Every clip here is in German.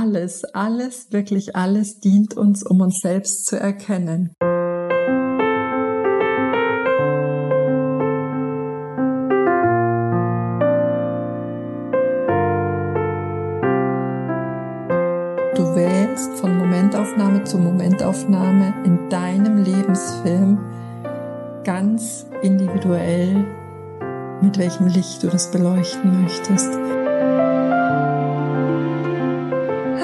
alles, alles, wirklich alles dient uns, um uns selbst zu erkennen. Du wählst von Momentaufnahme zu Momentaufnahme in deinem Lebensfilm ganz individuell, mit welchem Licht du das beleuchten möchtest.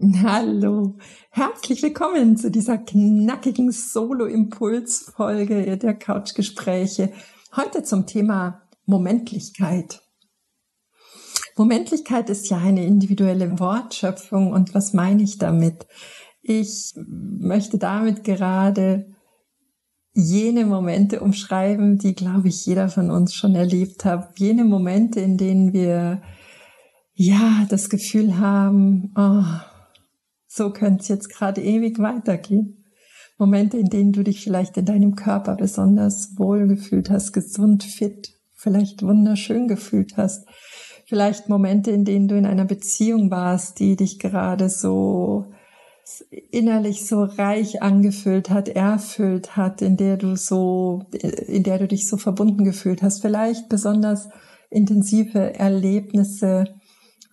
Hallo, herzlich willkommen zu dieser knackigen Solo-Impuls-Folge der Couchgespräche. Heute zum Thema Momentlichkeit. Momentlichkeit ist ja eine individuelle Wortschöpfung und was meine ich damit? Ich möchte damit gerade jene Momente umschreiben, die, glaube ich, jeder von uns schon erlebt hat. Jene Momente, in denen wir ja das Gefühl haben, oh, so könnte es jetzt gerade ewig weitergehen. Momente, in denen du dich vielleicht in deinem Körper besonders wohl gefühlt hast, gesund, fit, vielleicht wunderschön gefühlt hast. Vielleicht Momente, in denen du in einer Beziehung warst, die dich gerade so innerlich so reich angefüllt hat, erfüllt hat, in der du so, in der du dich so verbunden gefühlt hast. Vielleicht besonders intensive Erlebnisse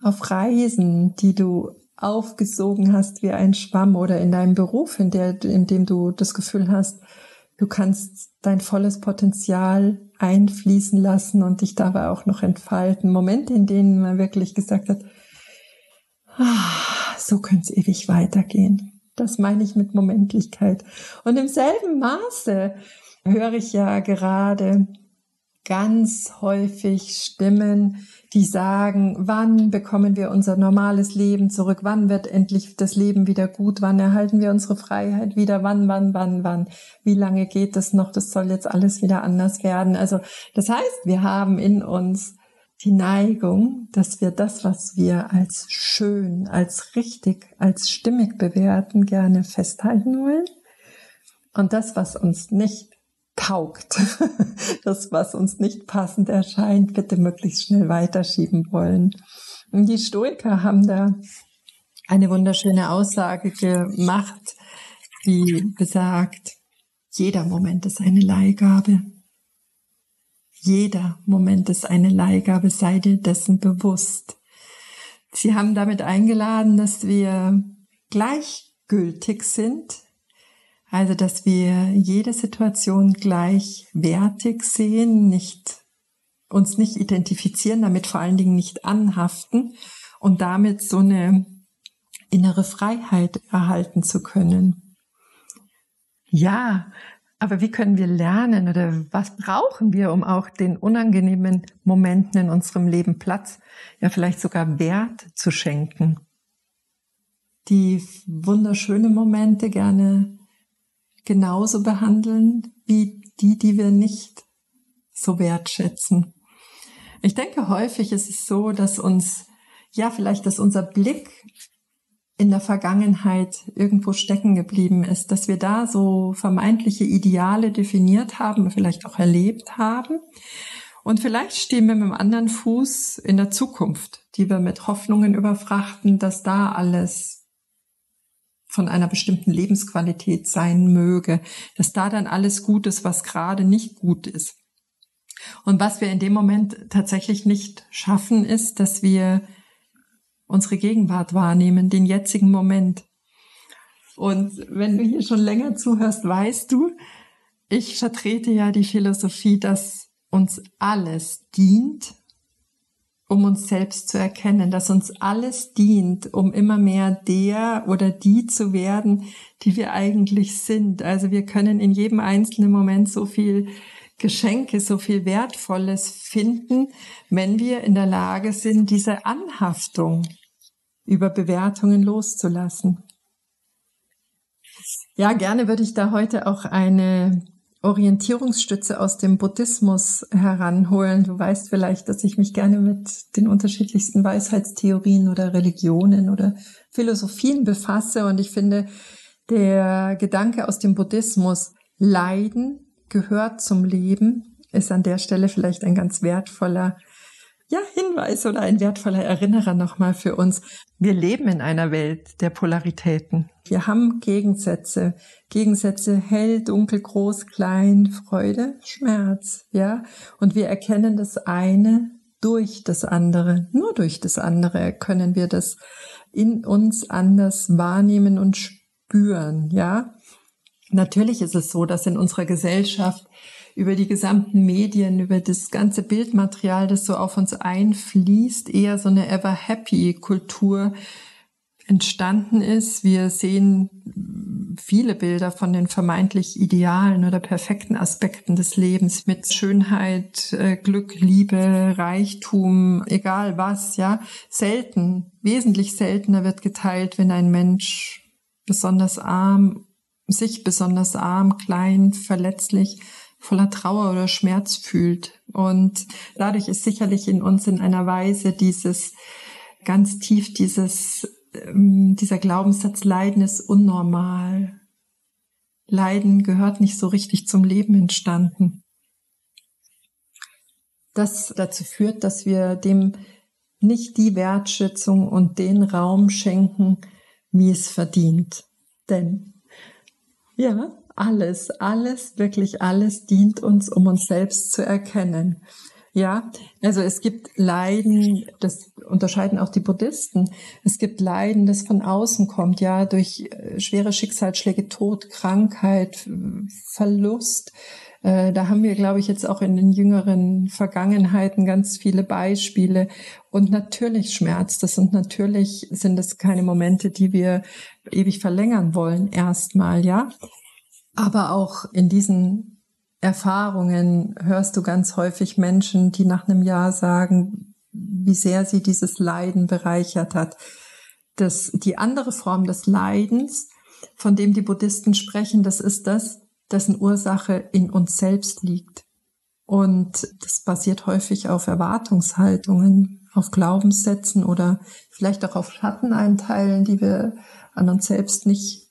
auf Reisen, die du aufgesogen hast wie ein Schwamm oder in deinem Beruf, in, der, in dem du das Gefühl hast, du kannst dein volles Potenzial einfließen lassen und dich dabei auch noch entfalten. Momente, in denen man wirklich gesagt hat, ah, so könnte es ewig weitergehen. Das meine ich mit Momentlichkeit. Und im selben Maße höre ich ja gerade ganz häufig Stimmen, die sagen, wann bekommen wir unser normales Leben zurück, wann wird endlich das Leben wieder gut, wann erhalten wir unsere Freiheit wieder, wann, wann, wann, wann, wie lange geht das noch, das soll jetzt alles wieder anders werden. Also das heißt, wir haben in uns die Neigung, dass wir das, was wir als schön, als richtig, als stimmig bewerten, gerne festhalten wollen. Und das, was uns nicht taugt, das, was uns nicht passend erscheint, bitte möglichst schnell weiterschieben wollen. Und die Stoiker haben da eine wunderschöne Aussage gemacht, die besagt, jeder Moment ist eine Leihgabe. Jeder Moment ist eine Leihgabe, sei dir dessen bewusst. Sie haben damit eingeladen, dass wir gleichgültig sind also, dass wir jede Situation gleichwertig sehen, nicht, uns nicht identifizieren, damit vor allen Dingen nicht anhaften und damit so eine innere Freiheit erhalten zu können. Ja, aber wie können wir lernen oder was brauchen wir, um auch den unangenehmen Momenten in unserem Leben Platz, ja vielleicht sogar Wert zu schenken? Die wunderschönen Momente gerne genauso behandeln wie die, die wir nicht so wertschätzen. Ich denke, häufig ist es so, dass uns, ja, vielleicht, dass unser Blick in der Vergangenheit irgendwo stecken geblieben ist, dass wir da so vermeintliche Ideale definiert haben, vielleicht auch erlebt haben. Und vielleicht stehen wir mit einem anderen Fuß in der Zukunft, die wir mit Hoffnungen überfrachten, dass da alles von einer bestimmten Lebensqualität sein möge, dass da dann alles gut ist, was gerade nicht gut ist. Und was wir in dem Moment tatsächlich nicht schaffen, ist, dass wir unsere Gegenwart wahrnehmen, den jetzigen Moment. Und wenn du hier schon länger zuhörst, weißt du, ich vertrete ja die Philosophie, dass uns alles dient, um uns selbst zu erkennen, dass uns alles dient, um immer mehr der oder die zu werden, die wir eigentlich sind. Also wir können in jedem einzelnen Moment so viel Geschenke, so viel Wertvolles finden, wenn wir in der Lage sind, diese Anhaftung über Bewertungen loszulassen. Ja, gerne würde ich da heute auch eine Orientierungsstütze aus dem Buddhismus heranholen. Du weißt vielleicht, dass ich mich gerne mit den unterschiedlichsten Weisheitstheorien oder Religionen oder Philosophien befasse. Und ich finde, der Gedanke aus dem Buddhismus, Leiden gehört zum Leben, ist an der Stelle vielleicht ein ganz wertvoller ja, Hinweis oder ein wertvoller Erinnerer nochmal für uns. Wir leben in einer Welt der Polaritäten. Wir haben Gegensätze. Gegensätze hell, dunkel, groß, klein, Freude, Schmerz, ja. Und wir erkennen das eine durch das andere. Nur durch das andere können wir das in uns anders wahrnehmen und spüren, ja. Natürlich ist es so, dass in unserer Gesellschaft über die gesamten Medien, über das ganze Bildmaterial, das so auf uns einfließt, eher so eine ever happy Kultur entstanden ist. Wir sehen viele Bilder von den vermeintlich idealen oder perfekten Aspekten des Lebens mit Schönheit, äh, Glück, Liebe, Reichtum, egal was, ja. Selten, wesentlich seltener wird geteilt, wenn ein Mensch besonders arm, sich besonders arm, klein, verletzlich voller Trauer oder Schmerz fühlt. Und dadurch ist sicherlich in uns in einer Weise dieses ganz tief dieses ähm, dieser Glaubenssatz Leiden ist unnormal. Leiden gehört nicht so richtig zum Leben entstanden. Das dazu führt, dass wir dem nicht die Wertschätzung und den Raum schenken, wie es verdient. Denn ja, alles, alles, wirklich alles dient uns, um uns selbst zu erkennen. Ja, also es gibt Leiden, das unterscheiden auch die Buddhisten. Es gibt Leiden, das von außen kommt, ja, durch äh, schwere Schicksalsschläge, Tod, Krankheit, Verlust. Äh, da haben wir, glaube ich, jetzt auch in den jüngeren Vergangenheiten ganz viele Beispiele. Und natürlich schmerzt es und natürlich sind es keine Momente, die wir ewig verlängern wollen, erstmal, ja. Aber auch in diesen Erfahrungen hörst du ganz häufig Menschen, die nach einem Jahr sagen, wie sehr sie dieses Leiden bereichert hat. Das, die andere Form des Leidens, von dem die Buddhisten sprechen, das ist das, dessen Ursache in uns selbst liegt. Und das basiert häufig auf Erwartungshaltungen, auf Glaubenssätzen oder vielleicht auch auf Schatteneinteilen, die wir an uns selbst nicht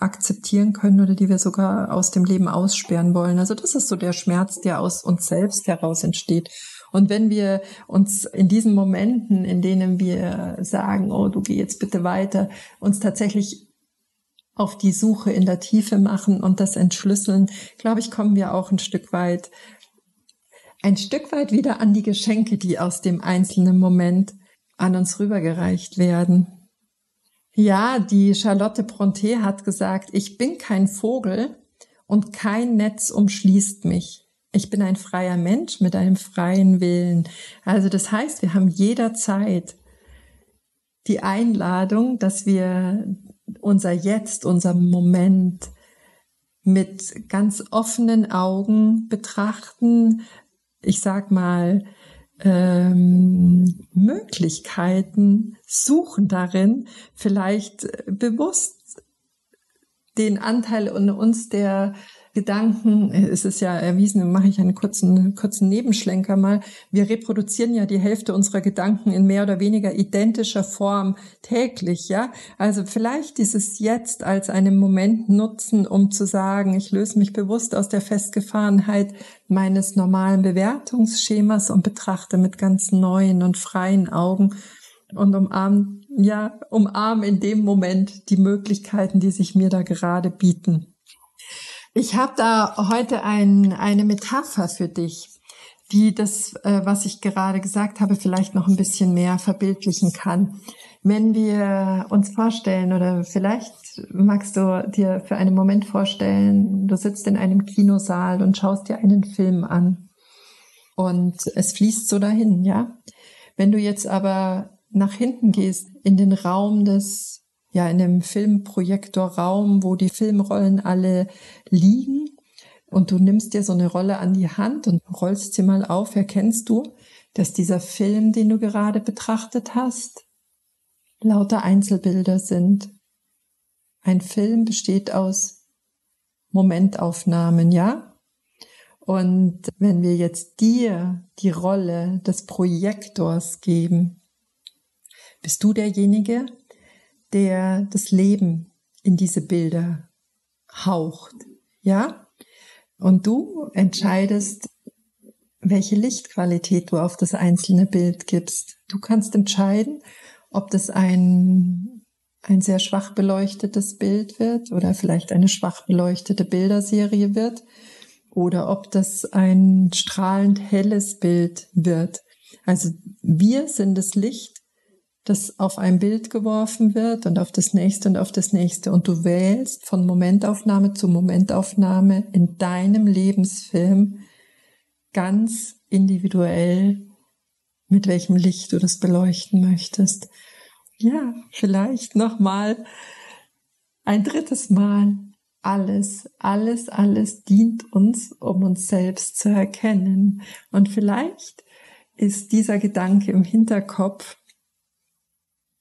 akzeptieren können oder die wir sogar aus dem Leben aussperren wollen. Also das ist so der Schmerz, der aus uns selbst heraus entsteht. Und wenn wir uns in diesen Momenten, in denen wir sagen, oh, du geh jetzt bitte weiter, uns tatsächlich auf die Suche in der Tiefe machen und das entschlüsseln, glaube ich, kommen wir auch ein Stück weit, ein Stück weit wieder an die Geschenke, die aus dem einzelnen Moment an uns rübergereicht werden. Ja, die Charlotte Bronte hat gesagt, ich bin kein Vogel und kein Netz umschließt mich. Ich bin ein freier Mensch mit einem freien Willen. Also das heißt, wir haben jederzeit die Einladung, dass wir unser Jetzt, unser Moment mit ganz offenen Augen betrachten. Ich sag mal, ähm, Möglichkeiten suchen darin, vielleicht bewusst den Anteil in uns, der Gedanken, es ist ja erwiesen, mache ich einen kurzen, kurzen Nebenschlenker mal. Wir reproduzieren ja die Hälfte unserer Gedanken in mehr oder weniger identischer Form täglich, ja. Also vielleicht dieses Jetzt als einen Moment nutzen, um zu sagen, ich löse mich bewusst aus der Festgefahrenheit meines normalen Bewertungsschemas und betrachte mit ganz neuen und freien Augen und umarm, ja, umarm in dem Moment die Möglichkeiten, die sich mir da gerade bieten. Ich habe da heute ein, eine Metapher für dich, die das, äh, was ich gerade gesagt habe, vielleicht noch ein bisschen mehr verbildlichen kann. Wenn wir uns vorstellen oder vielleicht magst du dir für einen Moment vorstellen, du sitzt in einem Kinosaal und schaust dir einen Film an. und es fließt so dahin, ja. Wenn du jetzt aber nach hinten gehst in den Raum des, ja, in dem Filmprojektorraum, wo die Filmrollen alle liegen und du nimmst dir so eine Rolle an die Hand und rollst sie mal auf, erkennst du, dass dieser Film, den du gerade betrachtet hast, lauter Einzelbilder sind. Ein Film besteht aus Momentaufnahmen, ja? Und wenn wir jetzt dir die Rolle des Projektors geben, bist du derjenige, der das Leben in diese Bilder haucht, ja? Und du entscheidest, welche Lichtqualität du auf das einzelne Bild gibst. Du kannst entscheiden, ob das ein, ein sehr schwach beleuchtetes Bild wird oder vielleicht eine schwach beleuchtete Bilderserie wird oder ob das ein strahlend helles Bild wird. Also wir sind das Licht, das auf ein Bild geworfen wird und auf das nächste und auf das nächste. Und du wählst von Momentaufnahme zu Momentaufnahme in deinem Lebensfilm ganz individuell, mit welchem Licht du das beleuchten möchtest. Ja, vielleicht nochmal ein drittes Mal. Alles, alles, alles dient uns, um uns selbst zu erkennen. Und vielleicht ist dieser Gedanke im Hinterkopf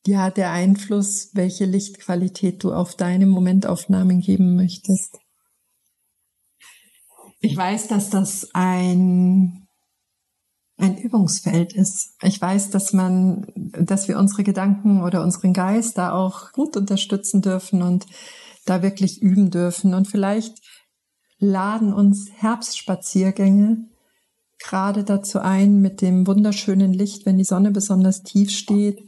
ja der Einfluss, welche Lichtqualität du auf deine Momentaufnahmen geben möchtest. Ich weiß, dass das ein ein Übungsfeld ist. Ich weiß, dass man, dass wir unsere Gedanken oder unseren Geist da auch gut unterstützen dürfen und da wirklich üben dürfen. Und vielleicht laden uns Herbstspaziergänge gerade dazu ein, mit dem wunderschönen Licht, wenn die Sonne besonders tief steht,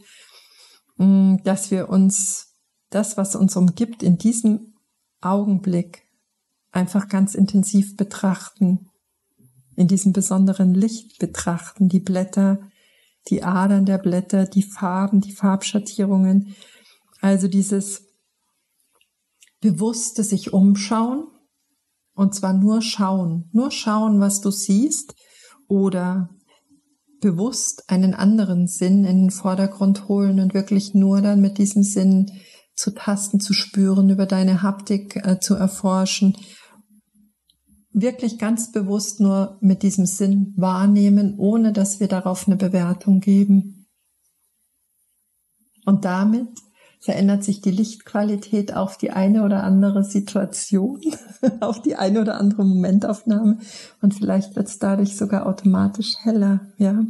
dass wir uns das, was uns umgibt, in diesem Augenblick einfach ganz intensiv betrachten, in diesem besonderen Licht betrachten, die Blätter, die Adern der Blätter, die Farben, die Farbschattierungen, also dieses bewusste sich umschauen und zwar nur schauen, nur schauen, was du siehst oder bewusst einen anderen Sinn in den Vordergrund holen und wirklich nur dann mit diesem Sinn zu tasten, zu spüren, über deine Haptik äh, zu erforschen wirklich ganz bewusst nur mit diesem Sinn wahrnehmen, ohne dass wir darauf eine Bewertung geben. Und damit verändert sich die Lichtqualität auf die eine oder andere Situation, auf die eine oder andere Momentaufnahme und vielleicht wird es dadurch sogar automatisch heller, ja.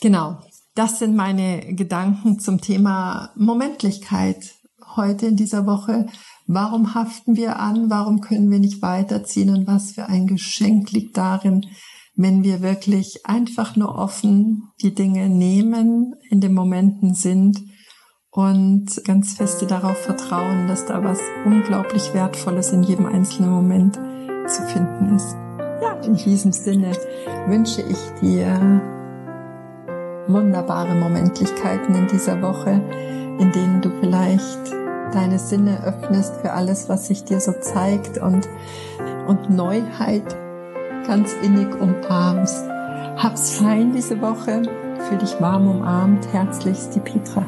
Genau. Das sind meine Gedanken zum Thema Momentlichkeit heute in dieser Woche. Warum haften wir an? Warum können wir nicht weiterziehen? Und was für ein Geschenk liegt darin, wenn wir wirklich einfach nur offen die Dinge nehmen, in den Momenten sind und ganz feste darauf vertrauen, dass da was unglaublich Wertvolles in jedem einzelnen Moment zu finden ist. Ja, in diesem Sinne wünsche ich dir wunderbare Momentlichkeiten in dieser Woche, in denen du vielleicht deine Sinne öffnest für alles, was sich dir so zeigt und, und Neuheit ganz innig umarmst. Hab's fein diese Woche. Fühl dich warm umarmt. Herzlichst die Petra.